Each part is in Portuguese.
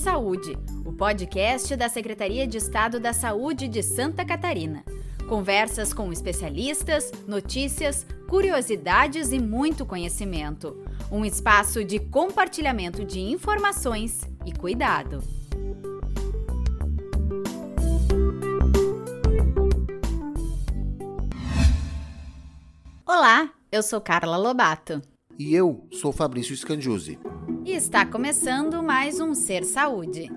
Saúde, o podcast da Secretaria de Estado da Saúde de Santa Catarina. Conversas com especialistas, notícias, curiosidades e muito conhecimento. Um espaço de compartilhamento de informações e cuidado. Olá, eu sou Carla Lobato. E eu sou Fabrício Scandiuzzi. E está começando mais um Ser Saúde.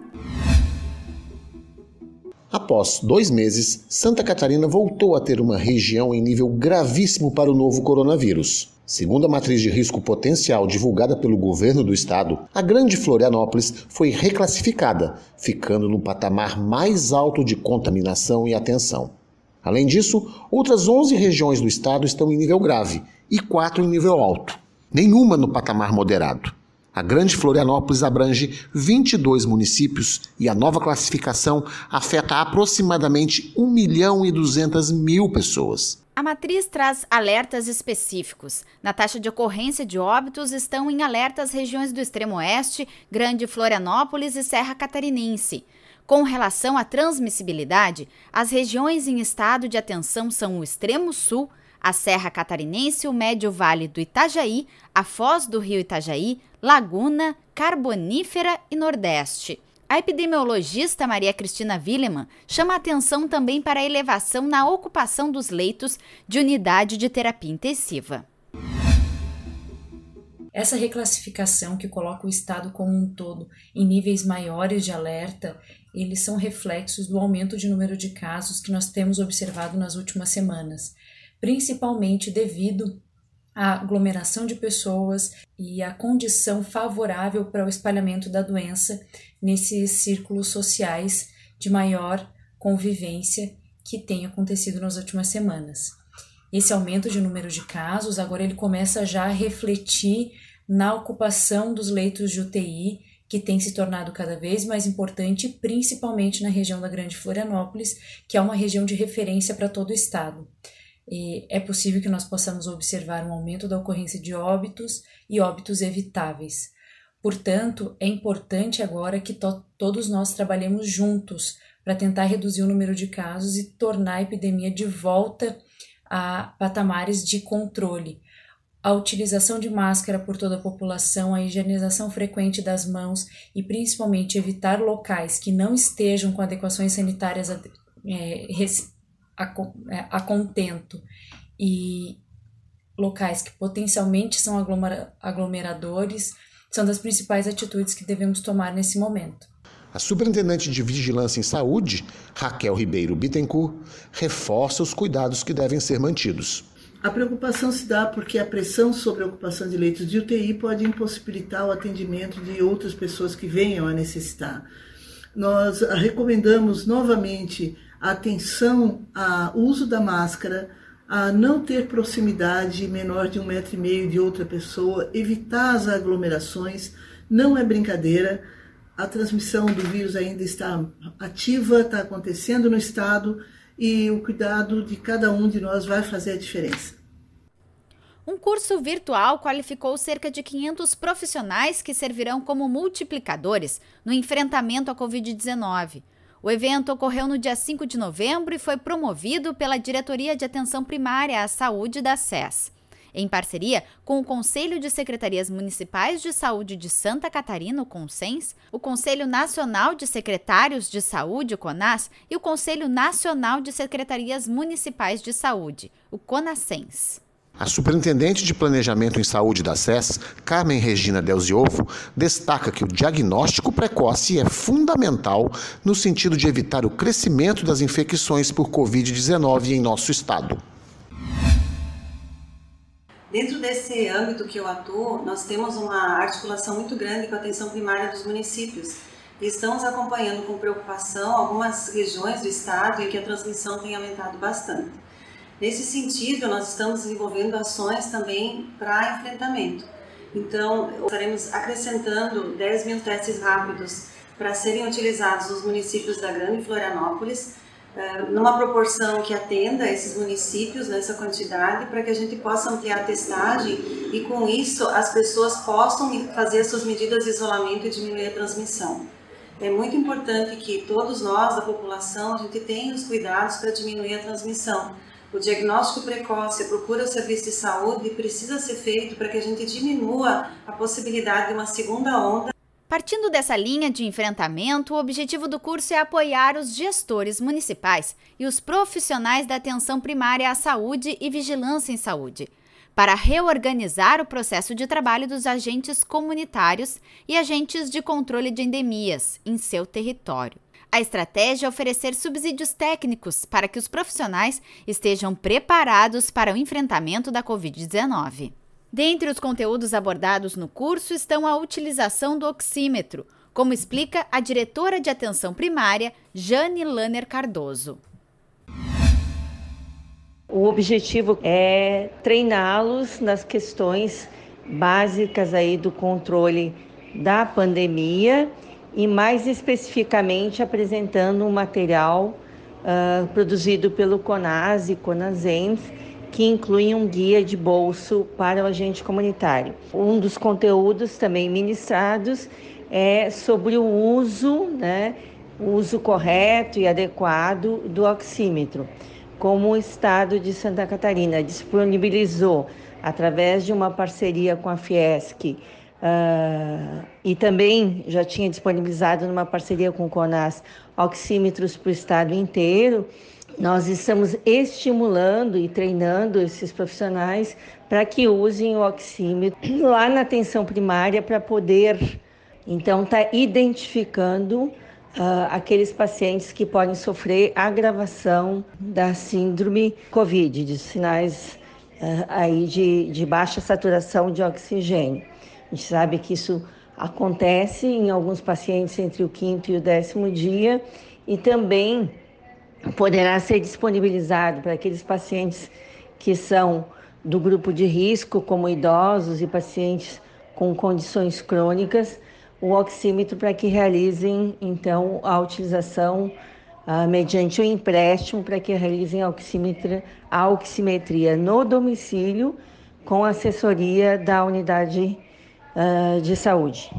Após dois meses, Santa Catarina voltou a ter uma região em nível gravíssimo para o novo coronavírus. Segundo a matriz de risco potencial divulgada pelo governo do estado, a Grande Florianópolis foi reclassificada, ficando no patamar mais alto de contaminação e atenção. Além disso, outras 11 regiões do estado estão em nível grave e quatro em nível alto, nenhuma no patamar moderado. A Grande Florianópolis abrange 22 municípios e a nova classificação afeta aproximadamente 1 milhão e 200 mil pessoas. A matriz traz alertas específicos. Na taxa de ocorrência de óbitos estão em alerta as regiões do Extremo Oeste, Grande Florianópolis e Serra Catarinense. Com relação à transmissibilidade, as regiões em estado de atenção são o Extremo Sul, a Serra Catarinense, o Médio Vale do Itajaí, a Foz do Rio Itajaí, Laguna, Carbonífera e Nordeste. A epidemiologista Maria Cristina Willeman chama atenção também para a elevação na ocupação dos leitos de unidade de terapia intensiva. Essa reclassificação que coloca o estado como um todo em níveis maiores de alerta, eles são reflexos do aumento de número de casos que nós temos observado nas últimas semanas principalmente devido à aglomeração de pessoas e à condição favorável para o espalhamento da doença nesses círculos sociais de maior convivência que tem acontecido nas últimas semanas. Esse aumento de número de casos agora ele começa já a refletir na ocupação dos leitos de UTI, que tem se tornado cada vez mais importante, principalmente na região da Grande Florianópolis, que é uma região de referência para todo o estado é possível que nós possamos observar um aumento da ocorrência de óbitos e óbitos evitáveis. Portanto, é importante agora que to todos nós trabalhemos juntos para tentar reduzir o número de casos e tornar a epidemia de volta a patamares de controle. A utilização de máscara por toda a população, a higienização frequente das mãos e principalmente evitar locais que não estejam com adequações sanitárias é, a, é, a contento e locais que potencialmente são aglomeradores são das principais atitudes que devemos tomar nesse momento. A Superintendente de Vigilância em Saúde, Raquel Ribeiro Bittencourt, reforça os cuidados que devem ser mantidos. A preocupação se dá porque a pressão sobre a ocupação de leitos de UTI pode impossibilitar o atendimento de outras pessoas que venham a necessitar. Nós recomendamos novamente atenção ao uso da máscara, a não ter proximidade menor de um metro e meio de outra pessoa, evitar as aglomerações, não é brincadeira. A transmissão do vírus ainda está ativa, está acontecendo no estado e o cuidado de cada um de nós vai fazer a diferença. Um curso virtual qualificou cerca de 500 profissionais que servirão como multiplicadores no enfrentamento à Covid-19. O evento ocorreu no dia 5 de novembro e foi promovido pela Diretoria de Atenção Primária à Saúde da SES, em parceria com o Conselho de Secretarias Municipais de Saúde de Santa Catarina, o CONSENS, o Conselho Nacional de Secretários de Saúde, o CONAS, e o Conselho Nacional de Secretarias Municipais de Saúde, o CONASENS. A superintendente de Planejamento em Saúde da SES, Carmen Regina Delziovo, destaca que o diagnóstico precoce é fundamental no sentido de evitar o crescimento das infecções por Covid-19 em nosso estado. Dentro desse âmbito que eu atuo, nós temos uma articulação muito grande com a atenção primária dos municípios. E estamos acompanhando com preocupação algumas regiões do estado em que a transmissão tem aumentado bastante. Nesse sentido, nós estamos desenvolvendo ações também para enfrentamento. Então, estaremos acrescentando 10 mil testes rápidos para serem utilizados nos municípios da Grande Florianópolis, eh, numa proporção que atenda esses municípios nessa quantidade, para que a gente possa ampliar a testagem e, com isso, as pessoas possam fazer as suas medidas de isolamento e diminuir a transmissão. é muito importante que todos nós da população a gente tenha os cuidados para diminuir a transmissão. O diagnóstico precoce, a procura serviço de saúde precisa ser feito para que a gente diminua a possibilidade de uma segunda onda. Partindo dessa linha de enfrentamento, o objetivo do curso é apoiar os gestores municipais e os profissionais da atenção primária à saúde e vigilância em saúde para reorganizar o processo de trabalho dos agentes comunitários e agentes de controle de endemias em seu território. A estratégia é oferecer subsídios técnicos para que os profissionais estejam preparados para o enfrentamento da Covid-19. Dentre os conteúdos abordados no curso estão a utilização do oxímetro, como explica a diretora de atenção primária, Jane Lanner Cardoso. O objetivo é treiná-los nas questões básicas aí do controle da pandemia e mais especificamente apresentando um material uh, produzido pelo CONAS e CONASEMS, que inclui um guia de bolso para o agente comunitário. Um dos conteúdos também ministrados é sobre o uso, né, o uso correto e adequado do oxímetro como o Estado de Santa Catarina disponibilizou, através de uma parceria com a Fiesc, uh, e também já tinha disponibilizado numa parceria com o CONAS, oxímetros para o Estado inteiro, nós estamos estimulando e treinando esses profissionais para que usem o oxímetro lá na atenção primária para poder, então, estar tá identificando uh, aqueles pacientes que podem sofrer agravação da síndrome COVID, de sinais uh, aí de, de baixa saturação de oxigênio. A gente sabe que isso acontece em alguns pacientes entre o quinto e o décimo dia e também poderá ser disponibilizado para aqueles pacientes que são do grupo de risco, como idosos e pacientes com condições crônicas, o oxímetro para que realizem então a utilização uh, mediante o um empréstimo para que realizem a oximetria, a oximetria no domicílio com assessoria da unidade uh, de saúde.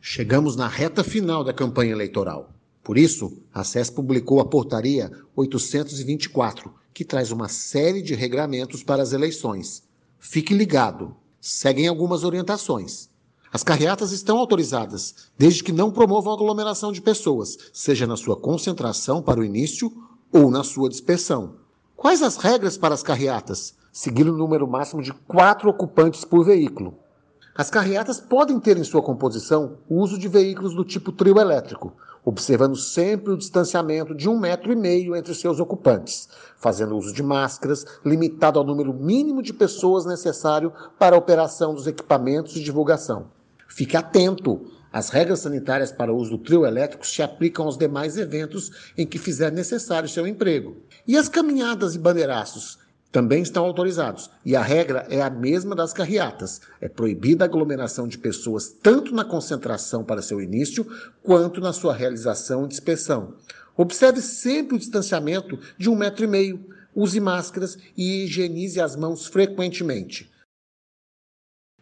Chegamos na reta final da campanha eleitoral. Por isso, a SES publicou a Portaria 824, que traz uma série de regramentos para as eleições. Fique ligado, seguem algumas orientações. As carreatas estão autorizadas, desde que não promovam aglomeração de pessoas, seja na sua concentração para o início ou na sua dispersão. Quais as regras para as carreatas? Seguir o número máximo de quatro ocupantes por veículo. As carreatas podem ter em sua composição o uso de veículos do tipo trio elétrico, observando sempre o distanciamento de um metro e meio entre seus ocupantes, fazendo uso de máscaras, limitado ao número mínimo de pessoas necessário para a operação dos equipamentos de divulgação. Fique atento! As regras sanitárias para o uso do trio elétrico se aplicam aos demais eventos em que fizer necessário seu emprego. E as caminhadas e bandeiraços também estão autorizados. E a regra é a mesma das carreatas. É proibida a aglomeração de pessoas tanto na concentração para seu início, quanto na sua realização e dispersão. Observe sempre o distanciamento de um metro e meio. Use máscaras e higienize as mãos frequentemente.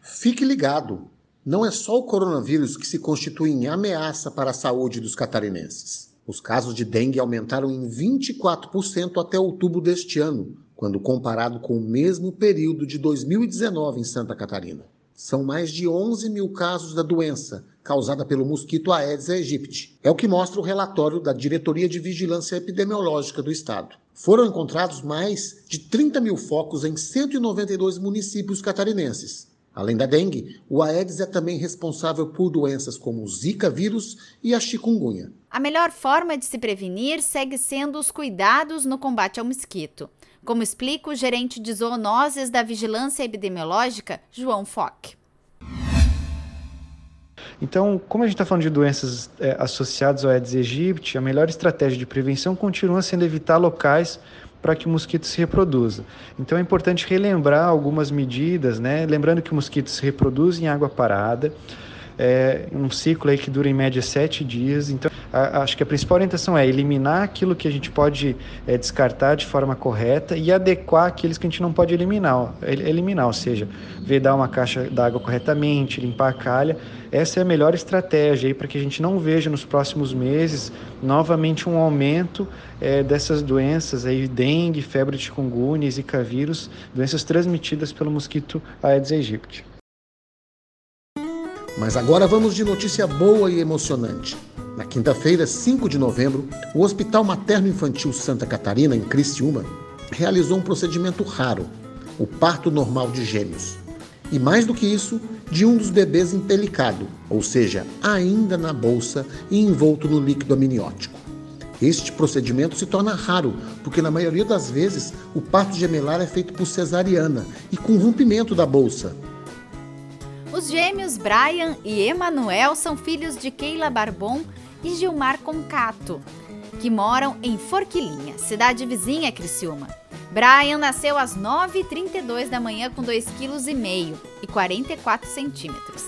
Fique ligado! Não é só o coronavírus que se constitui em ameaça para a saúde dos catarinenses. Os casos de dengue aumentaram em 24% até outubro deste ano, quando comparado com o mesmo período de 2019 em Santa Catarina. São mais de 11 mil casos da doença causada pelo mosquito Aedes aegypti. É o que mostra o relatório da Diretoria de Vigilância Epidemiológica do Estado. Foram encontrados mais de 30 mil focos em 192 municípios catarinenses. Além da dengue, o Aedes é também responsável por doenças como o Zika vírus e a chikungunya. A melhor forma de se prevenir segue sendo os cuidados no combate ao mosquito como explica o gerente de zoonoses da Vigilância Epidemiológica, João Fock. Então, como a gente está falando de doenças é, associadas ao Aedes aegypti, a melhor estratégia de prevenção continua sendo evitar locais para que o mosquito se reproduza. Então é importante relembrar algumas medidas, né? Lembrando que o mosquito se reproduz em água parada, é um ciclo aí que dura em média sete dias. Então a, acho que a principal orientação é eliminar aquilo que a gente pode é, descartar de forma correta e adequar aqueles que a gente não pode eliminar, eliminar, ou seja, vedar uma caixa d'água corretamente, limpar a calha. Essa é a melhor estratégia para que a gente não veja nos próximos meses novamente um aumento é, dessas doenças aí, dengue, febre de chikungunya, zika vírus, doenças transmitidas pelo mosquito Aedes aegypti. Mas agora vamos de notícia boa e emocionante. Na quinta-feira, 5 de novembro, o Hospital Materno Infantil Santa Catarina, em Criciúma, realizou um procedimento raro, o parto normal de gêmeos. E mais do que isso, de um dos bebês empelicado, ou seja, ainda na bolsa e envolto no líquido amniótico. Este procedimento se torna raro, porque na maioria das vezes o parto gemelar é feito por cesariana e com rompimento da bolsa, os gêmeos Brian e Emanuel são filhos de Keila Barbon e Gilmar Concato, que moram em Forquilinha, cidade vizinha a Criciúma. Brian nasceu às 9h32 da manhã com 2,5 kg e 44 centímetros.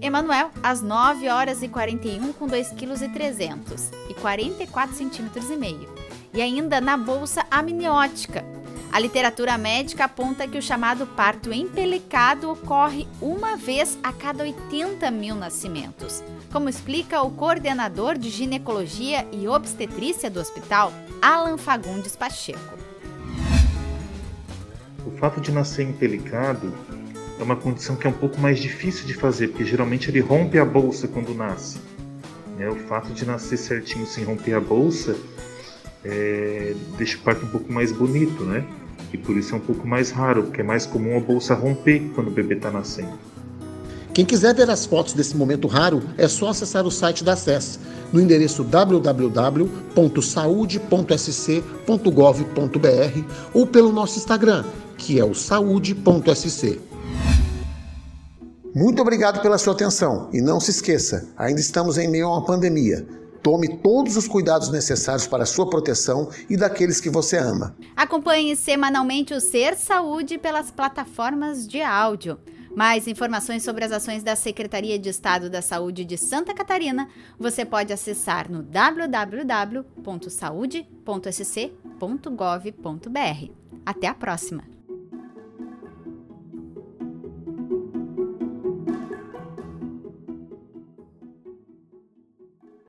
Emanuel, às 9 horas e 41 com 2,3 kg e 44 centímetros e meio. E ainda na bolsa amniótica, a literatura médica aponta que o chamado parto empelicado ocorre uma vez a cada 80 mil nascimentos, como explica o coordenador de ginecologia e obstetrícia do hospital, Alan Fagundes Pacheco. O fato de nascer empelicado é uma condição que é um pouco mais difícil de fazer, porque geralmente ele rompe a bolsa quando nasce. Né? O fato de nascer certinho sem romper a bolsa é, deixa o parto um pouco mais bonito, né? E por isso é um pouco mais raro, porque é mais comum a bolsa romper quando o bebê está nascendo. Quem quiser ver as fotos desse momento raro, é só acessar o site da SES, no endereço www.saude.sc.gov.br ou pelo nosso Instagram, que é o saude.sc. Muito obrigado pela sua atenção e não se esqueça, ainda estamos em meio a uma pandemia. Tome todos os cuidados necessários para sua proteção e daqueles que você ama. Acompanhe semanalmente o Ser Saúde pelas plataformas de áudio. Mais informações sobre as ações da Secretaria de Estado da Saúde de Santa Catarina você pode acessar no www.saude.sc.gov.br. Até a próxima!